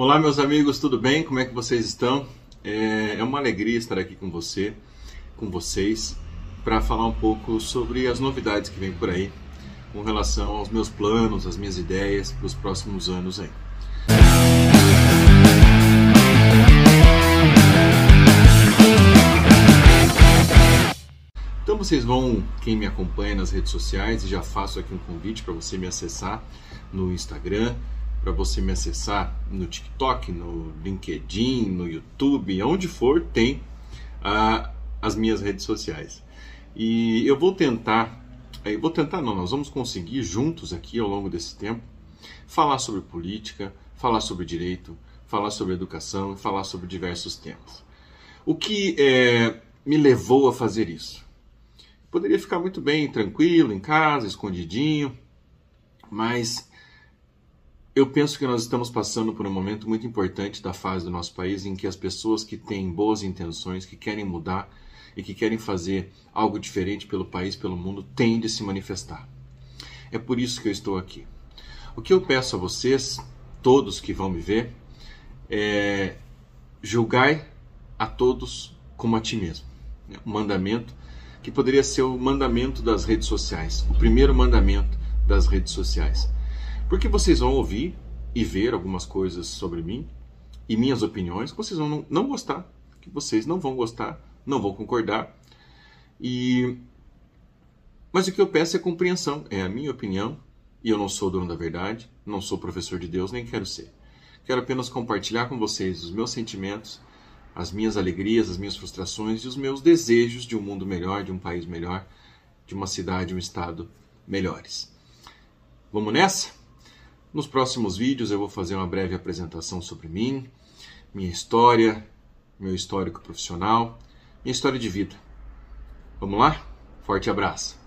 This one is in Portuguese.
Olá, meus amigos, tudo bem? Como é que vocês estão? É, é uma alegria estar aqui com você, com vocês, para falar um pouco sobre as novidades que vem por aí com relação aos meus planos, às minhas ideias para os próximos anos aí. Então vocês vão, quem me acompanha nas redes sociais, e já faço aqui um convite para você me acessar no Instagram, para você me acessar no TikTok, no LinkedIn, no YouTube, onde for, tem uh, as minhas redes sociais. E eu vou tentar, eu vou tentar não, nós vamos conseguir juntos aqui ao longo desse tempo falar sobre política, falar sobre direito, falar sobre educação falar sobre diversos temas. O que é, me levou a fazer isso? Poderia ficar muito bem tranquilo, em casa, escondidinho, mas eu penso que nós estamos passando por um momento muito importante da fase do nosso país em que as pessoas que têm boas intenções, que querem mudar e que querem fazer algo diferente pelo país, pelo mundo, têm de se manifestar. É por isso que eu estou aqui. O que eu peço a vocês, todos que vão me ver, é julgai a todos como a ti mesmo. Um mandamento que poderia ser o mandamento das redes sociais, o primeiro mandamento das redes sociais. Porque vocês vão ouvir e ver algumas coisas sobre mim e minhas opiniões que vocês vão não gostar, que vocês não vão gostar, não vão concordar. E mas o que eu peço é compreensão, é a minha opinião, e eu não sou dono da verdade, não sou professor de Deus, nem quero ser. Quero apenas compartilhar com vocês os meus sentimentos as minhas alegrias, as minhas frustrações e os meus desejos de um mundo melhor, de um país melhor, de uma cidade, um estado melhores. Vamos nessa? Nos próximos vídeos eu vou fazer uma breve apresentação sobre mim, minha história, meu histórico profissional, minha história de vida. Vamos lá? Forte abraço!